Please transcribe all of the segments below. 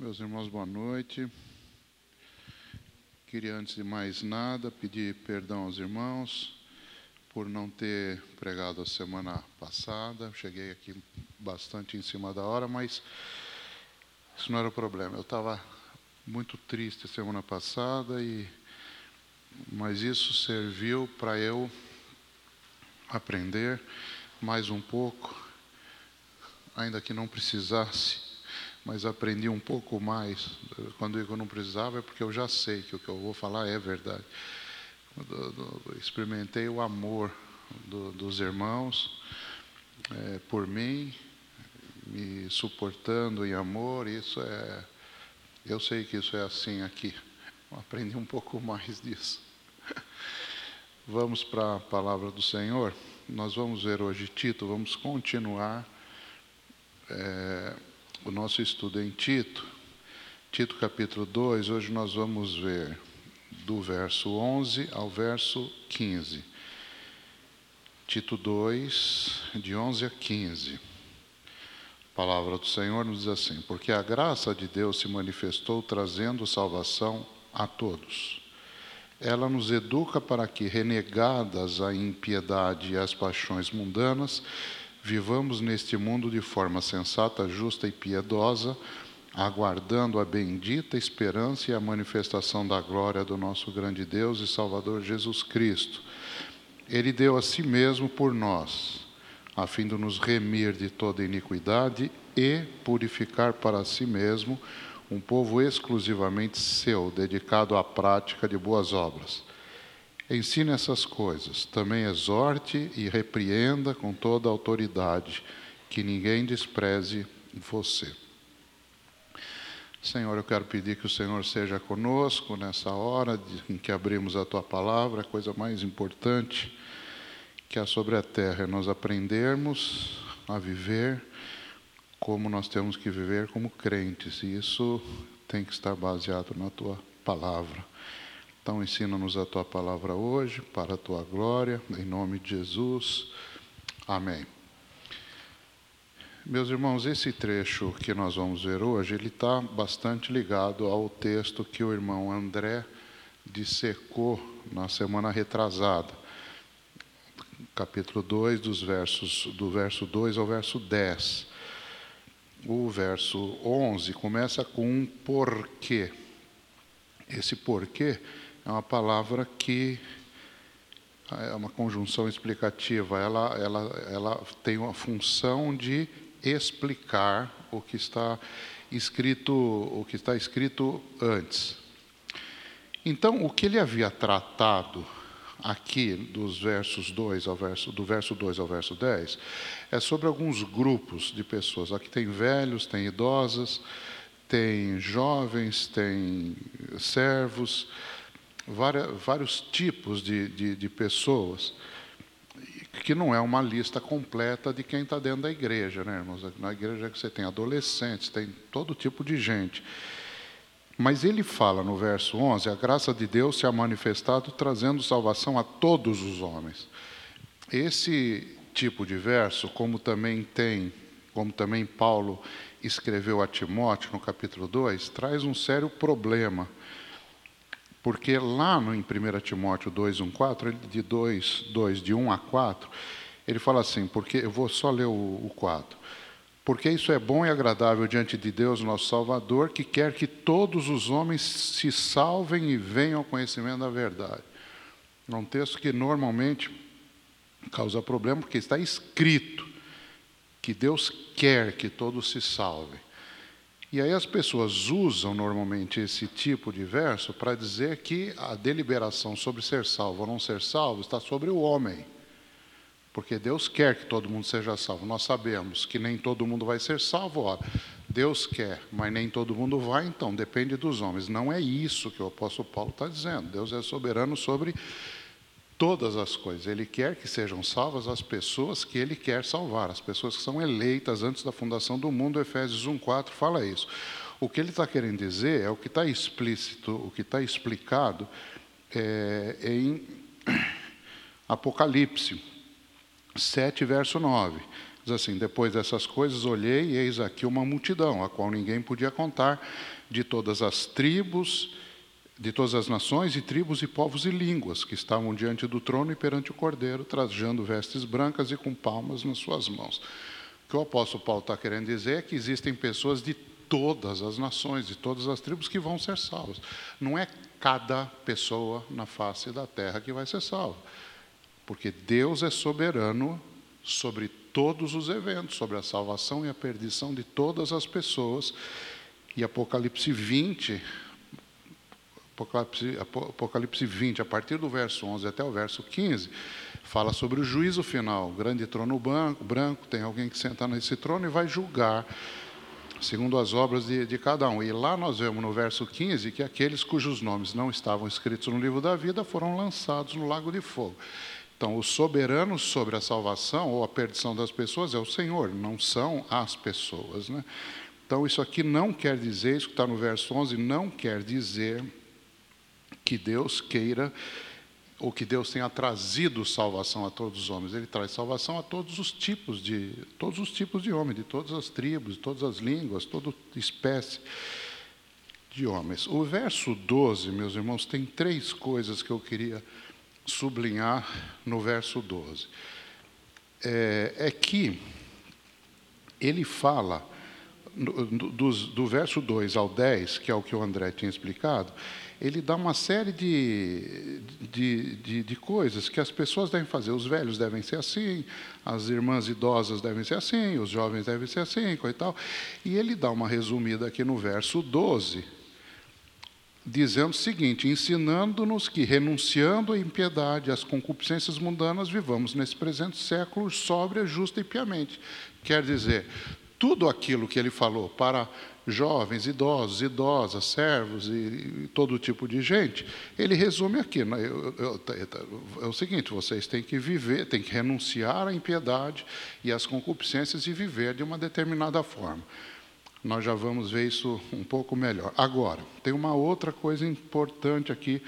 Meus irmãos, boa noite. Queria, antes de mais nada, pedir perdão aos irmãos por não ter pregado a semana passada. Cheguei aqui bastante em cima da hora, mas isso não era o problema. Eu estava muito triste semana passada, e mas isso serviu para eu aprender mais um pouco, ainda que não precisasse, mas aprendi um pouco mais. Quando eu não precisava, é porque eu já sei que o que eu vou falar é verdade. Experimentei o amor do, dos irmãos é, por mim, me suportando em amor, isso é. Eu sei que isso é assim aqui. aprendi um pouco mais disso. Vamos para a palavra do Senhor. Nós vamos ver hoje Tito, vamos continuar é, o nosso estudo em Tito. Tito capítulo 2, hoje nós vamos ver do verso 11 ao verso 15. Tito 2, de 11 a 15. A palavra do Senhor nos diz assim: Porque a graça de Deus se manifestou trazendo salvação a todos ela nos educa para que, renegadas a impiedade e as paixões mundanas, vivamos neste mundo de forma sensata, justa e piedosa, aguardando a bendita esperança e a manifestação da glória do nosso grande Deus e Salvador Jesus Cristo. Ele deu a si mesmo por nós, a fim de nos remir de toda iniquidade e purificar para si mesmo um povo exclusivamente seu, dedicado à prática de boas obras. Ensine essas coisas, também exorte e repreenda com toda autoridade, que ninguém despreze você. Senhor, eu quero pedir que o Senhor seja conosco nessa hora em que abrimos a tua palavra, a coisa mais importante que há sobre a terra é nós aprendermos a viver como nós temos que viver como crentes, e isso tem que estar baseado na tua palavra. Então, ensina-nos a tua palavra hoje, para a tua glória, em nome de Jesus. Amém. Meus irmãos, esse trecho que nós vamos ver hoje, ele está bastante ligado ao texto que o irmão André dissecou na semana retrasada. Capítulo 2, dos versos, do verso 2 ao verso 10 o verso 11 começa com um porquê. Esse porquê é uma palavra que é uma conjunção explicativa, ela, ela, ela tem uma função de explicar o que está escrito, o que está escrito antes. Então, o que ele havia tratado aqui dos versos 2 ao verso do verso 2 ao verso 10 é sobre alguns grupos de pessoas. Aqui tem velhos, tem idosas, tem jovens, tem servos, várias, vários tipos de, de, de pessoas que não é uma lista completa de quem está dentro da igreja, né, irmãos? Na igreja você tem adolescentes, tem todo tipo de gente. Mas ele fala no verso 11: a graça de Deus se ha manifestado trazendo salvação a todos os homens. Esse tipo de verso, como também tem, como também Paulo escreveu a Timóteo no capítulo 2, traz um sério problema. Porque lá no, em 1 Timóteo 2, 1, 4, de 2, 2, de 1 a 4, ele fala assim, porque eu vou só ler o, o 4 porque isso é bom e agradável diante de Deus, nosso Salvador, que quer que todos os homens se salvem e venham ao conhecimento da verdade. É um texto que normalmente causa problema, porque está escrito que Deus quer que todos se salvem. E aí as pessoas usam normalmente esse tipo de verso para dizer que a deliberação sobre ser salvo ou não ser salvo está sobre o homem. Porque Deus quer que todo mundo seja salvo. Nós sabemos que nem todo mundo vai ser salvo, ora. Deus quer, mas nem todo mundo vai, então depende dos homens. Não é isso que o apóstolo Paulo está dizendo. Deus é soberano sobre todas as coisas. Ele quer que sejam salvas as pessoas que ele quer salvar, as pessoas que são eleitas antes da fundação do mundo. Efésios 1,4 fala isso. O que ele está querendo dizer é o que está explícito, o que está explicado é, em Apocalipse. 7, verso 9. Diz assim: Depois dessas coisas olhei e eis aqui uma multidão, a qual ninguém podia contar, de todas as tribos, de todas as nações e tribos e povos e línguas, que estavam diante do trono e perante o cordeiro, trajando vestes brancas e com palmas nas suas mãos. O que o apóstolo Paulo está querendo dizer é que existem pessoas de todas as nações, de todas as tribos que vão ser salvas. Não é cada pessoa na face da terra que vai ser salva. Porque Deus é soberano sobre todos os eventos, sobre a salvação e a perdição de todas as pessoas. E Apocalipse 20, Apocalipse, Apocalipse 20, a partir do verso 11 até o verso 15, fala sobre o juízo final. Grande trono branco, branco, tem alguém que senta nesse trono e vai julgar segundo as obras de, de, cada um. E lá nós vemos no verso 15 que aqueles cujos nomes não estavam escritos no livro da vida foram lançados no lago de fogo. Então, o soberano sobre a salvação ou a perdição das pessoas é o Senhor, não são as pessoas. Né? Então, isso aqui não quer dizer, isso que está no verso 11, não quer dizer que Deus queira ou que Deus tenha trazido salvação a todos os homens. Ele traz salvação a todos os tipos de todos os tipos de homens, de todas as tribos, de todas as línguas, toda espécie de homens. O verso 12, meus irmãos, tem três coisas que eu queria sublinhar no verso 12. É, é que ele fala, do, do, verso 2 ao 10, que é o que o André tinha explicado, ele dá uma série de, de, de, de, coisas que as pessoas devem fazer. Os velhos devem ser assim, as irmãs idosas devem ser assim, os jovens devem ser assim, e tal. E ele dá uma resumida aqui no verso 12, dizendo o seguinte: ensinando-nos que, renunciando à impiedade, às concupiscências mundanas, vivamos nesse presente século sóbria, justa e piamente. Quer dizer, tudo aquilo que ele falou para jovens, idosos, idosas, servos e, e todo tipo de gente, ele resume aqui. Né? Eu, eu, é o seguinte: vocês têm que viver, têm que renunciar à impiedade e às concupiscências e viver de uma determinada forma. Nós já vamos ver isso um pouco melhor. Agora, tem uma outra coisa importante aqui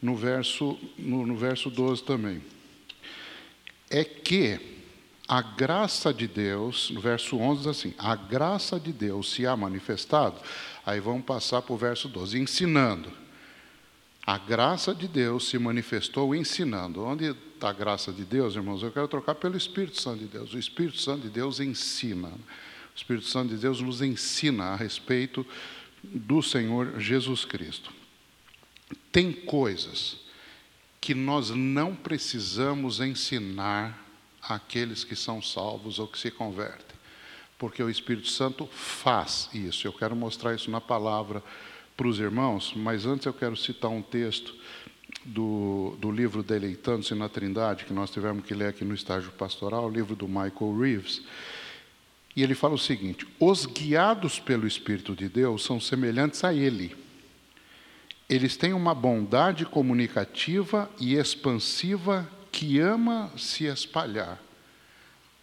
no verso, no, no verso 12 também. É que a graça de Deus, no verso 11 diz assim: a graça de Deus se há manifestado. Aí vamos passar para o verso 12, ensinando. A graça de Deus se manifestou ensinando. Onde está a graça de Deus, irmãos? Eu quero trocar pelo Espírito Santo de Deus. O Espírito Santo de Deus ensina. O Espírito Santo de Deus nos ensina a respeito do Senhor Jesus Cristo. Tem coisas que nós não precisamos ensinar àqueles que são salvos ou que se convertem, porque o Espírito Santo faz isso. Eu quero mostrar isso na palavra para os irmãos, mas antes eu quero citar um texto do, do livro Deleitando-se na Trindade, que nós tivemos que ler aqui no estágio pastoral, o livro do Michael Reeves. E ele fala o seguinte: os guiados pelo Espírito de Deus são semelhantes a Ele. Eles têm uma bondade comunicativa e expansiva que ama se espalhar.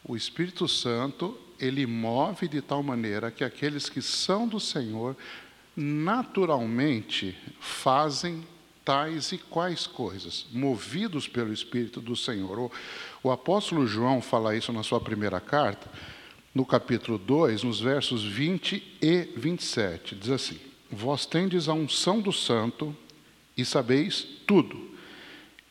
O Espírito Santo, ele move de tal maneira que aqueles que são do Senhor naturalmente fazem tais e quais coisas, movidos pelo Espírito do Senhor. O, apóstolo João fala isso na sua primeira carta no capítulo 2, nos versos 20 e 27. Diz assim: Vós tendes a unção do santo e sabeis tudo.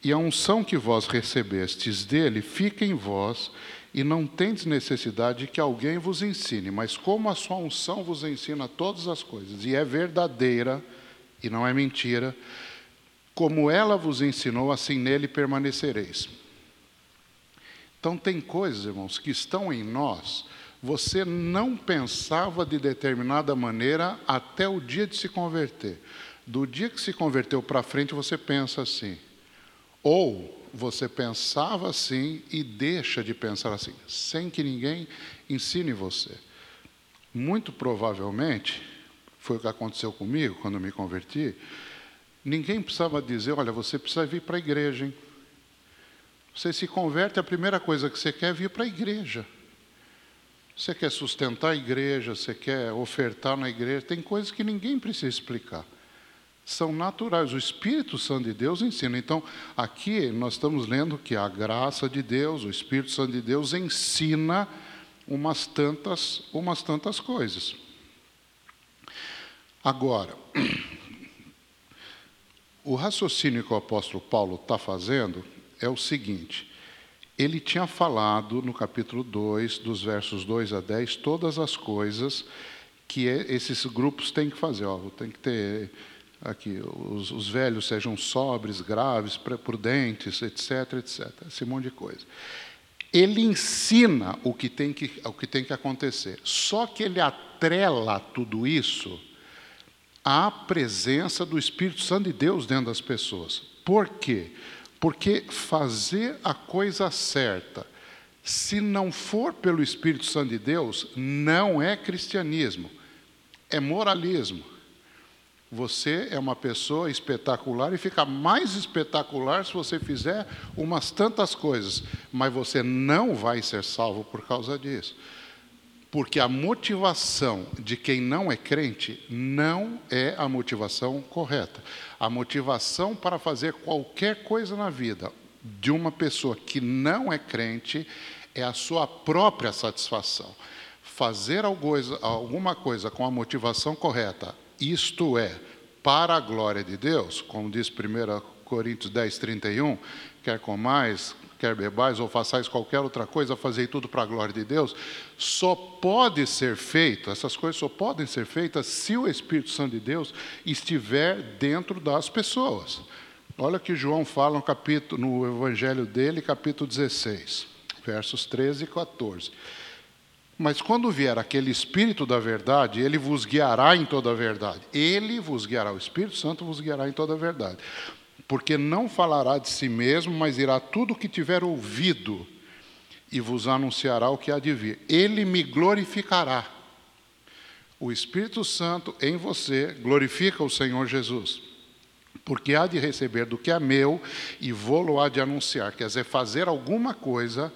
E a unção que vós recebestes dele fica em vós, e não tendes necessidade de que alguém vos ensine, mas como a sua unção vos ensina todas as coisas, e é verdadeira, e não é mentira, como ela vos ensinou, assim nele permanecereis. Então, tem coisas, irmãos, que estão em nós você não pensava de determinada maneira até o dia de se converter. Do dia que se converteu para frente, você pensa assim. Ou você pensava assim e deixa de pensar assim, sem que ninguém ensine você. Muito provavelmente, foi o que aconteceu comigo quando me converti, ninguém precisava dizer, olha, você precisa vir para a igreja, hein? Você se converte, a primeira coisa que você quer é vir para a igreja. Você quer sustentar a igreja, você quer ofertar na igreja, tem coisas que ninguém precisa explicar. São naturais, o Espírito Santo de Deus ensina. Então, aqui nós estamos lendo que a graça de Deus, o Espírito Santo de Deus ensina umas tantas, umas tantas coisas. Agora, o raciocínio que o apóstolo Paulo está fazendo é o seguinte: ele tinha falado no capítulo 2, dos versos 2 a 10, todas as coisas que esses grupos têm que fazer. Ó, tem que ter aqui, os, os velhos sejam sobres, graves, prudentes, etc, etc. Esse monte de coisa. Ele ensina o que tem que, o que, tem que acontecer. Só que ele atrela tudo isso à presença do Espírito Santo de Deus dentro das pessoas. Por quê? Porque fazer a coisa certa, se não for pelo Espírito Santo de Deus, não é cristianismo, é moralismo. Você é uma pessoa espetacular e fica mais espetacular se você fizer umas tantas coisas, mas você não vai ser salvo por causa disso. Porque a motivação de quem não é crente não é a motivação correta. A motivação para fazer qualquer coisa na vida de uma pessoa que não é crente é a sua própria satisfação. Fazer alguma coisa com a motivação correta isto é, para a glória de Deus, como diz 1 Coríntios 10, 31, quer comais, quer bebais ou façais qualquer outra coisa, fazei tudo para a glória de Deus, só pode ser feito, essas coisas só podem ser feitas se o Espírito Santo de Deus estiver dentro das pessoas. Olha que João fala no, capítulo, no Evangelho dele, capítulo 16, versos 13 e 14. Mas quando vier aquele Espírito da verdade, ele vos guiará em toda a verdade. Ele vos guiará, o Espírito Santo vos guiará em toda a verdade. Porque não falará de si mesmo, mas irá tudo o que tiver ouvido e vos anunciará o que há de vir. Ele me glorificará. O Espírito Santo em você glorifica o Senhor Jesus. Porque há de receber do que é meu e vou-lo há de anunciar. Quer dizer, fazer alguma coisa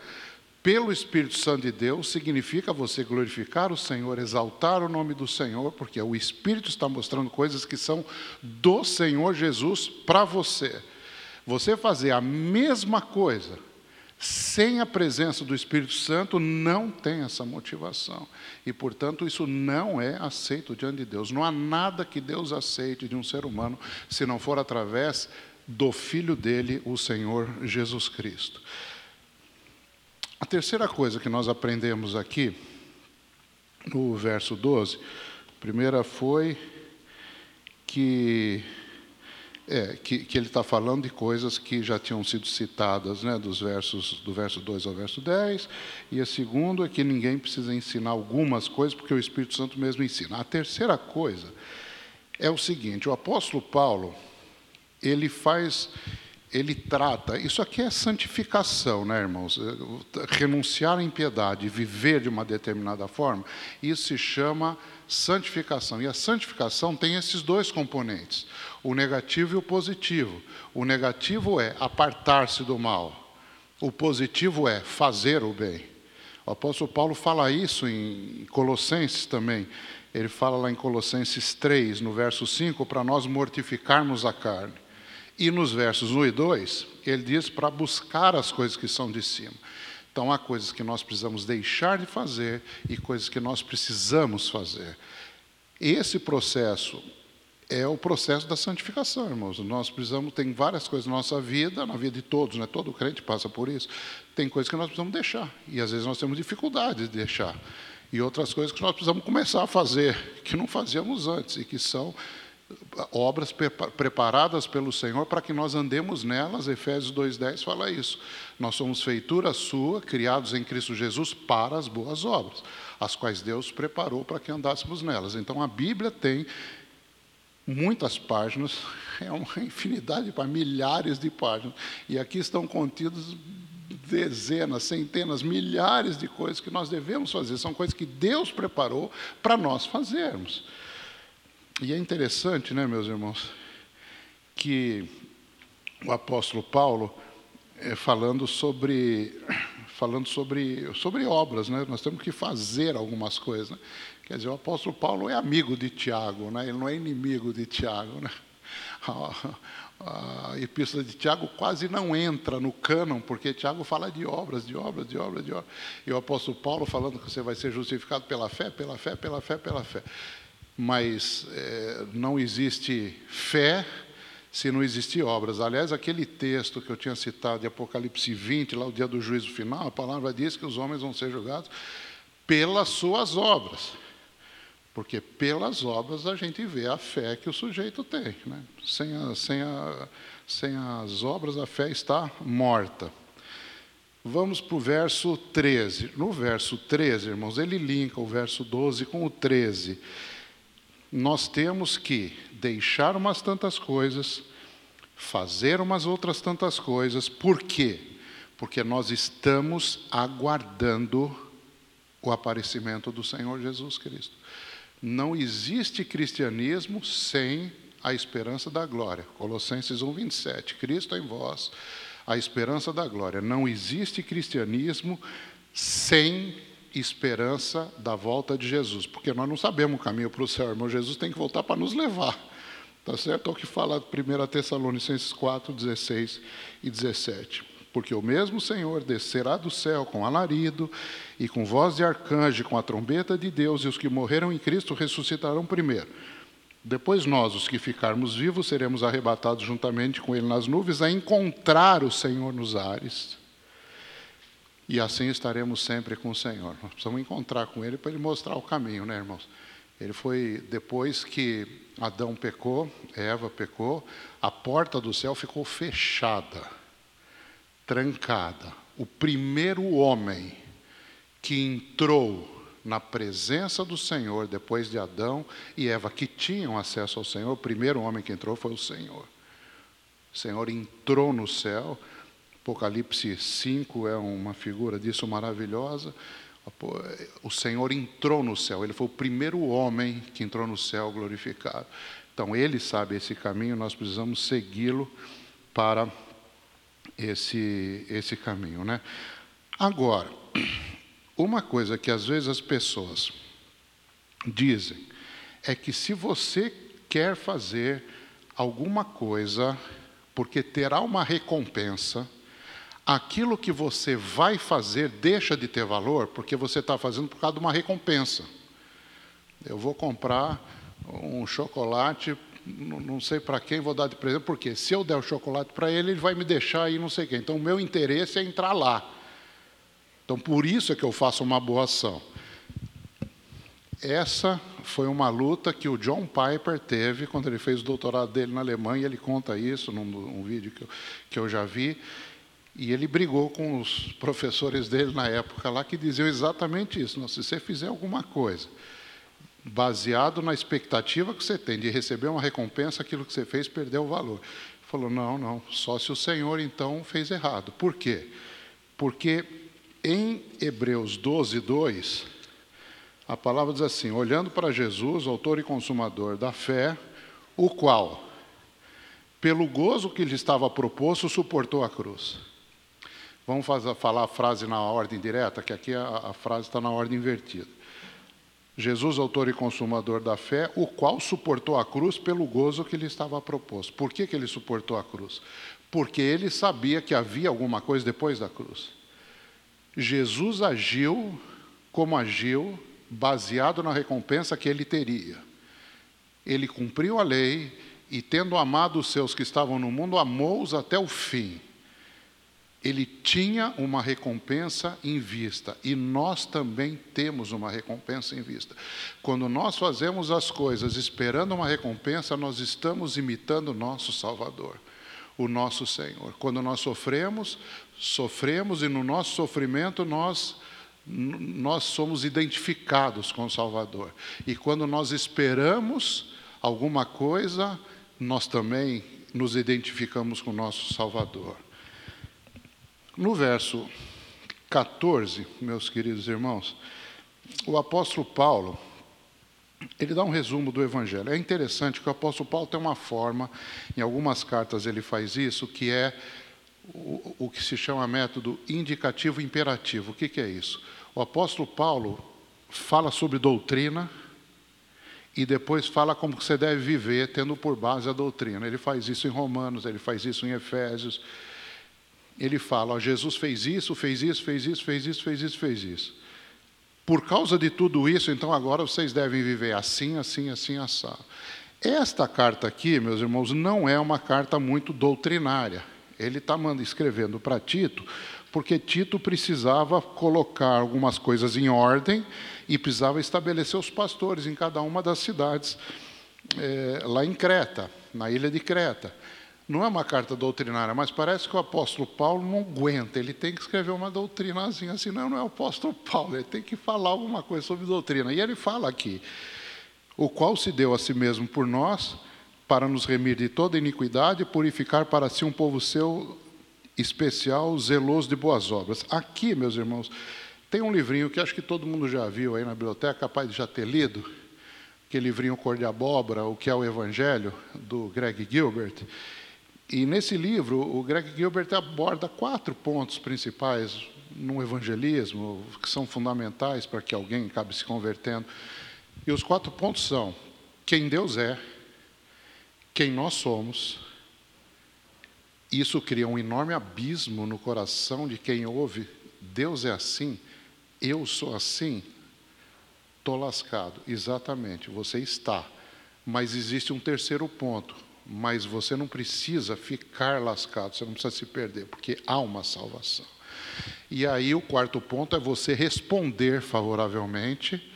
pelo Espírito Santo de Deus significa você glorificar o Senhor, exaltar o nome do Senhor, porque o Espírito está mostrando coisas que são do Senhor Jesus para você. Você fazer a mesma coisa sem a presença do Espírito Santo não tem essa motivação. E, portanto, isso não é aceito diante de Deus. Não há nada que Deus aceite de um ser humano se não for através do Filho dele, o Senhor Jesus Cristo. A terceira coisa que nós aprendemos aqui, no verso 12, a primeira foi que, é, que, que ele está falando de coisas que já tinham sido citadas, né, dos versos, do verso 2 ao verso 10, e a segunda é que ninguém precisa ensinar algumas coisas, porque o Espírito Santo mesmo ensina. A terceira coisa é o seguinte: o apóstolo Paulo, ele faz ele trata, isso aqui é santificação, né, irmãos? Renunciar à impiedade, viver de uma determinada forma, isso se chama santificação. E a santificação tem esses dois componentes, o negativo e o positivo. O negativo é apartar-se do mal, o positivo é fazer o bem. O apóstolo Paulo fala isso em Colossenses também. Ele fala lá em Colossenses 3, no verso 5, para nós mortificarmos a carne. E nos versos 1 e 2, ele diz para buscar as coisas que são de cima. Então, há coisas que nós precisamos deixar de fazer e coisas que nós precisamos fazer. Esse processo é o processo da santificação, irmãos. Nós precisamos, tem várias coisas na nossa vida, na vida de todos, né? todo crente passa por isso. Tem coisas que nós precisamos deixar, e às vezes nós temos dificuldade de deixar. E outras coisas que nós precisamos começar a fazer, que não fazíamos antes, e que são obras preparadas pelo Senhor para que nós andemos nelas. Efésios 2:10 fala isso. Nós somos feitura sua, criados em Cristo Jesus para as boas obras, as quais Deus preparou para que andássemos nelas. Então a Bíblia tem muitas páginas, é uma infinidade de milhares de páginas, e aqui estão contidos dezenas, centenas, milhares de coisas que nós devemos fazer, são coisas que Deus preparou para nós fazermos. E é interessante, né, meus irmãos, que o apóstolo Paulo, é, falando sobre falando sobre, sobre obras, né? nós temos que fazer algumas coisas. Né? Quer dizer, o apóstolo Paulo é amigo de Tiago, né? ele não é inimigo de Tiago. Né? a epístola de Tiago quase não entra no cânon, porque Tiago fala de obras, de obras, de obras, de obras. E o apóstolo Paulo falando que você vai ser justificado pela fé, pela fé, pela fé, pela fé. Mas é, não existe fé se não existir obras. Aliás, aquele texto que eu tinha citado de Apocalipse 20, lá o dia do juízo final, a palavra diz que os homens vão ser julgados pelas suas obras. Porque pelas obras a gente vê a fé que o sujeito tem. Né? Sem, a, sem, a, sem as obras, a fé está morta. Vamos para o verso 13. No verso 13, irmãos, ele linka o verso 12 com o 13. Nós temos que deixar umas tantas coisas, fazer umas outras tantas coisas. Por quê? Porque nós estamos aguardando o aparecimento do Senhor Jesus Cristo. Não existe cristianismo sem a esperança da glória. Colossenses 1, 27. Cristo em vós, a esperança da glória. Não existe cristianismo sem esperança da volta de Jesus, porque nós não sabemos o caminho para o céu, irmão. Jesus tem que voltar para nos levar. Tá certo? É o que fala 1 Tessalonicenses 4, 16 e 17 porque o mesmo Senhor descerá do céu com alarido e com voz de arcanjo, com a trombeta de Deus, e os que morreram em Cristo ressuscitarão primeiro. Depois nós, os que ficarmos vivos, seremos arrebatados juntamente com Ele nas nuvens a encontrar o Senhor nos ares. E assim estaremos sempre com o Senhor. Nós precisamos encontrar com Ele para Ele mostrar o caminho, né, irmãos? Ele foi, depois que Adão pecou, Eva pecou, a porta do céu ficou fechada trancada. O primeiro homem que entrou na presença do Senhor depois de Adão e Eva, que tinham acesso ao Senhor, o primeiro homem que entrou foi o Senhor. O Senhor entrou no céu. Apocalipse 5 é uma figura disso maravilhosa. O Senhor entrou no céu, ele foi o primeiro homem que entrou no céu glorificado. Então, ele sabe esse caminho, nós precisamos segui-lo para esse, esse caminho. Né? Agora, uma coisa que às vezes as pessoas dizem é que se você quer fazer alguma coisa porque terá uma recompensa, aquilo que você vai fazer deixa de ter valor porque você está fazendo por causa de uma recompensa. Eu vou comprar um chocolate não sei para quem vou dar de presente, porque se eu der o chocolate para ele, ele vai me deixar aí não sei quem. Então, o meu interesse é entrar lá. Então, por isso é que eu faço uma boa ação. Essa foi uma luta que o John Piper teve quando ele fez o doutorado dele na Alemanha. Ele conta isso num, vídeo que eu, que eu já vi. E ele brigou com os professores dele na época lá que diziam exatamente isso. Não, se você fizer alguma coisa baseado na expectativa que você tem de receber uma recompensa, aquilo que você fez perdeu o valor. Ele falou: não, não, só se o Senhor então fez errado. Por quê? Porque em Hebreus 12, 2, a palavra diz assim: olhando para Jesus, autor e consumador da fé, o qual, pelo gozo que lhe estava proposto, suportou a cruz. Vamos fazer, falar a frase na ordem direta, que aqui a, a frase está na ordem invertida. Jesus, autor e consumador da fé, o qual suportou a cruz pelo gozo que lhe estava proposto. Por que, que ele suportou a cruz? Porque ele sabia que havia alguma coisa depois da cruz. Jesus agiu como agiu, baseado na recompensa que ele teria. Ele cumpriu a lei e, tendo amado os seus que estavam no mundo, amou-os até o fim ele tinha uma recompensa em vista e nós também temos uma recompensa em vista. Quando nós fazemos as coisas esperando uma recompensa, nós estamos imitando o nosso Salvador, o nosso Senhor. Quando nós sofremos, sofremos e no nosso sofrimento nós nós somos identificados com o Salvador. E quando nós esperamos alguma coisa, nós também nos identificamos com o nosso Salvador. No verso 14, meus queridos irmãos, o apóstolo Paulo, ele dá um resumo do Evangelho. É interessante que o apóstolo Paulo tem uma forma, em algumas cartas ele faz isso, que é o, o que se chama método indicativo imperativo. O que, que é isso? O apóstolo Paulo fala sobre doutrina e depois fala como você deve viver, tendo por base a doutrina. Ele faz isso em Romanos, ele faz isso em Efésios. Ele fala: ó, Jesus fez isso, fez isso, fez isso, fez isso, fez isso, fez isso. Por causa de tudo isso, então agora vocês devem viver assim, assim, assim, assado. Esta carta aqui, meus irmãos, não é uma carta muito doutrinária. Ele está escrevendo para Tito, porque Tito precisava colocar algumas coisas em ordem e precisava estabelecer os pastores em cada uma das cidades é, lá em Creta, na ilha de Creta. Não é uma carta doutrinária, mas parece que o apóstolo Paulo não aguenta, ele tem que escrever uma doutrinazinha assim, não, não é o apóstolo Paulo, ele tem que falar alguma coisa sobre doutrina. E ele fala aqui, o qual se deu a si mesmo por nós, para nos remir de toda iniquidade e purificar para si um povo seu especial, zeloso de boas obras. Aqui, meus irmãos, tem um livrinho que acho que todo mundo já viu aí na biblioteca, capaz de já ter lido, aquele livrinho Cor de Abóbora, O que é o Evangelho, do Greg Gilbert. E nesse livro, o Greg Gilbert aborda quatro pontos principais no evangelismo, que são fundamentais para que alguém acabe se convertendo. E os quatro pontos são: quem Deus é, quem nós somos. Isso cria um enorme abismo no coração de quem ouve: Deus é assim, eu sou assim. Estou lascado. Exatamente, você está. Mas existe um terceiro ponto mas você não precisa ficar lascado, você não precisa se perder, porque há uma salvação. E aí o quarto ponto é você responder favoravelmente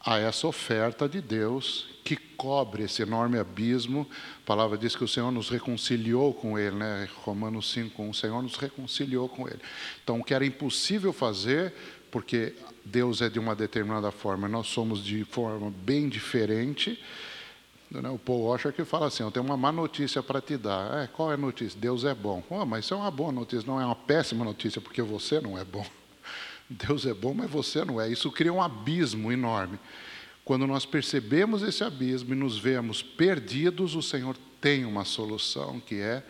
a essa oferta de Deus que cobre esse enorme abismo. A palavra diz que o Senhor nos reconciliou com Ele, né? Romanos 5, o Senhor nos reconciliou com Ele. Então, o que era impossível fazer, porque Deus é de uma determinada forma, nós somos de forma bem diferente, o Paul Washer que fala assim: Eu tenho uma má notícia para te dar. É, qual é a notícia? Deus é bom. Oh, mas isso é uma boa notícia, não é uma péssima notícia, porque você não é bom. Deus é bom, mas você não é. Isso cria um abismo enorme. Quando nós percebemos esse abismo e nos vemos perdidos, o Senhor tem uma solução, que é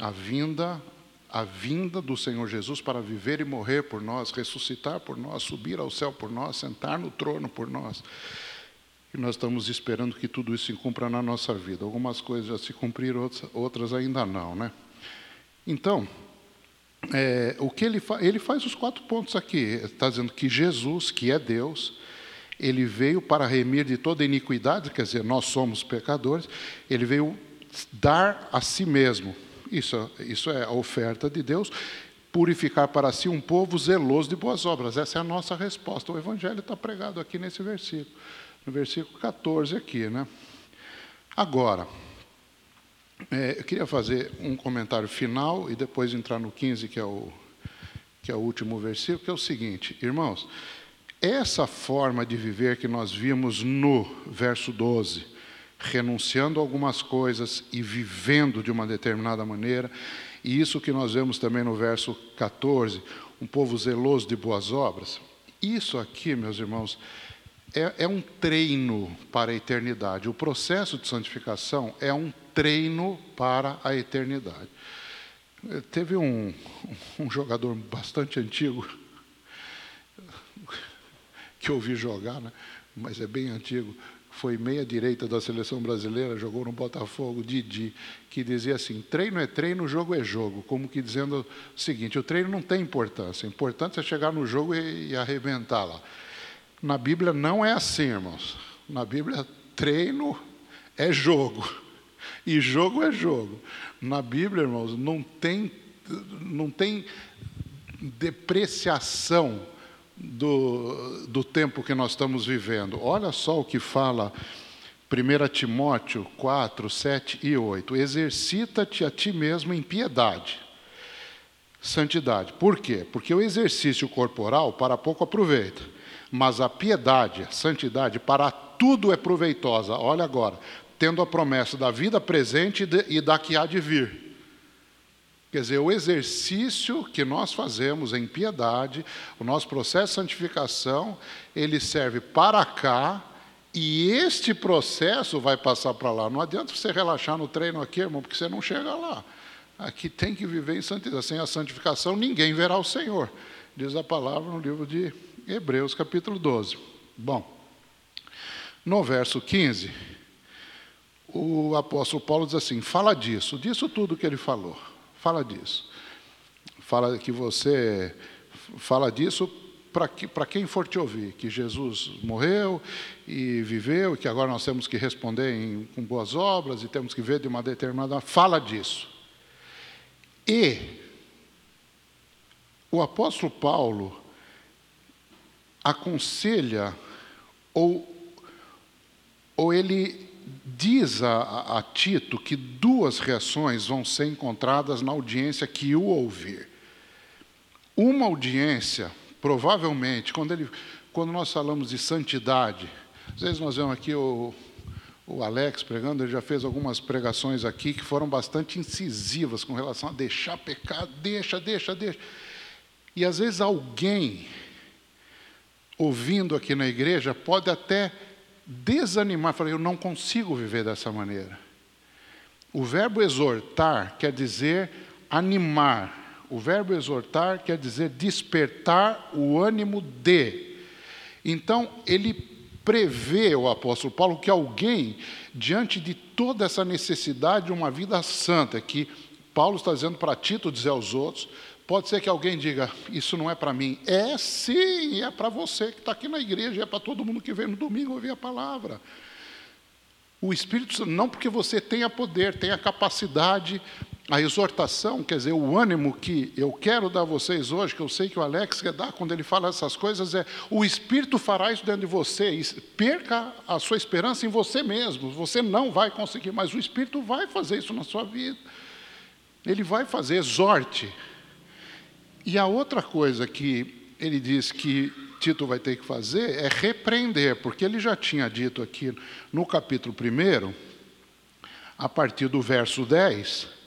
a vinda, a vinda do Senhor Jesus para viver e morrer por nós, ressuscitar por nós, subir ao céu por nós, sentar no trono por nós. E nós estamos esperando que tudo isso se cumpra na nossa vida. Algumas coisas já se cumpriram, outras ainda não, né? Então, é, o que ele, fa ele faz os quatro pontos aqui. Está dizendo que Jesus, que é Deus, ele veio para remir de toda iniquidade, quer dizer, nós somos pecadores, ele veio dar a si mesmo. Isso, isso é a oferta de Deus, purificar para si um povo zeloso de boas obras. Essa é a nossa resposta. O Evangelho está pregado aqui nesse versículo no versículo 14 aqui, né? Agora, é, eu queria fazer um comentário final e depois entrar no 15, que é o, que é o último versículo, que é o seguinte, irmãos, essa forma de viver que nós vimos no verso 12, renunciando a algumas coisas e vivendo de uma determinada maneira, e isso que nós vemos também no verso 14, um povo zeloso de boas obras, isso aqui, meus irmãos, é, é um treino para a eternidade. O processo de santificação é um treino para a eternidade. Teve um, um jogador bastante antigo que eu vi jogar, né? mas é bem antigo, foi meia-direita da seleção brasileira, jogou no Botafogo, Didi, que dizia assim: treino é treino, jogo é jogo. Como que dizendo o seguinte: o treino não tem importância, a importância é chegar no jogo e, e arrebentar lá. Na Bíblia não é assim, irmãos. Na Bíblia, treino é jogo. E jogo é jogo. Na Bíblia, irmãos, não tem, não tem depreciação do, do tempo que nós estamos vivendo. Olha só o que fala 1 Timóteo 4, 7 e 8. Exercita-te a ti mesmo em piedade, santidade. Por quê? Porque o exercício corporal para pouco aproveita mas a piedade, a santidade, para tudo é proveitosa. Olha agora, tendo a promessa da vida presente e da que há de vir. Quer dizer, o exercício que nós fazemos em piedade, o nosso processo de santificação, ele serve para cá e este processo vai passar para lá. Não adianta você relaxar no treino aqui, irmão, porque você não chega lá. Aqui tem que viver em santidade. Sem a santificação, ninguém verá o Senhor. Diz a palavra no livro de Hebreus capítulo 12. Bom, No verso 15, o apóstolo Paulo diz assim: fala disso, disso tudo que ele falou, fala disso. Fala que você fala disso para que, quem for te ouvir, que Jesus morreu e viveu, e que agora nós temos que responder em, com boas obras e temos que ver de uma determinada. Fala disso. E o apóstolo Paulo aconselha, ou, ou ele diz a, a, Tito que duas reações vão ser encontradas na audiência que o ouvir. Uma audiência, provavelmente, quando, ele, quando nós falamos de santidade, às vezes nós vemos aqui o, o Alex pregando, ele já fez algumas pregações aqui que foram bastante incisivas com relação a deixar pecado, deixa, deixa, deixa. E às vezes alguém ouvindo aqui na igreja pode até desanimar, falar, eu não consigo viver dessa maneira. O verbo exortar quer dizer animar. O verbo exortar quer dizer despertar o ânimo de. Então, ele prevê, o apóstolo Paulo, que alguém, diante de toda essa necessidade de uma vida santa, que Paulo está dizendo para Tito dizer aos outros, Pode ser que alguém diga, isso não é para mim. É sim, é para você que está aqui na igreja, é para todo mundo que vem no domingo ouvir a palavra. O Espírito não porque você tenha poder, tenha capacidade, a exortação, quer dizer, o ânimo que eu quero dar a vocês hoje, que eu sei que o Alex quer dar quando ele fala essas coisas, é o Espírito fará isso dentro de você. Perca a sua esperança em você mesmo. Você não vai conseguir, mas o Espírito vai fazer isso na sua vida. Ele vai fazer, exorte. E a outra coisa que ele diz que Tito vai ter que fazer é repreender, porque ele já tinha dito aqui no capítulo 1, a partir do verso 10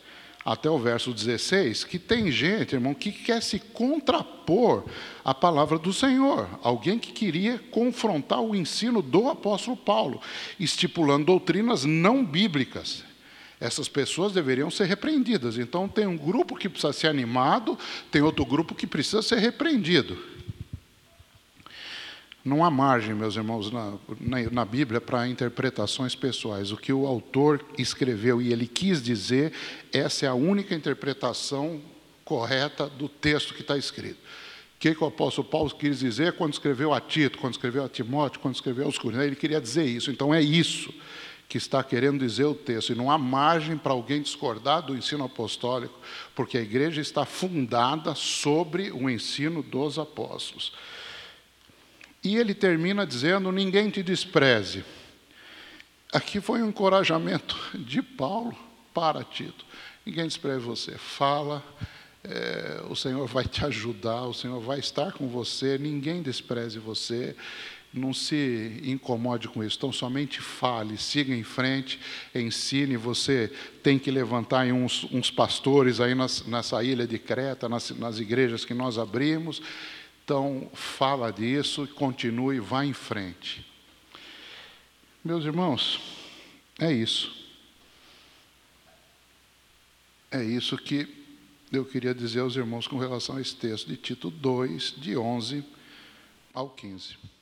até o verso 16, que tem gente, irmão, que quer se contrapor à palavra do Senhor. Alguém que queria confrontar o ensino do apóstolo Paulo, estipulando doutrinas não bíblicas. Essas pessoas deveriam ser repreendidas. Então, tem um grupo que precisa ser animado, tem outro grupo que precisa ser repreendido. Não há margem, meus irmãos, na, na, na Bíblia para interpretações pessoais. O que o autor escreveu e ele quis dizer, essa é a única interpretação correta do texto que está escrito. O que, que o apóstolo Paulo quis dizer quando escreveu a Tito, quando escreveu a Timóteo, quando escreveu aos Coríntios? Ele queria dizer isso. Então, é isso que está querendo dizer o texto, e não há margem para alguém discordar do ensino apostólico, porque a igreja está fundada sobre o ensino dos apóstolos. E ele termina dizendo: ninguém te despreze. Aqui foi um encorajamento de Paulo para Tito. Ninguém despreze você. Fala, é, o Senhor vai te ajudar, o Senhor vai estar com você, ninguém despreze você não se incomode com isso, então somente fale, siga em frente, ensine. Você tem que levantar uns, uns pastores aí nas, nessa ilha de Creta, nas, nas igrejas que nós abrimos. Então, fala disso, continue, vá em frente. Meus irmãos, é isso. É isso que eu queria dizer aos irmãos com relação a esse texto de Tito 2, de 11 ao 15.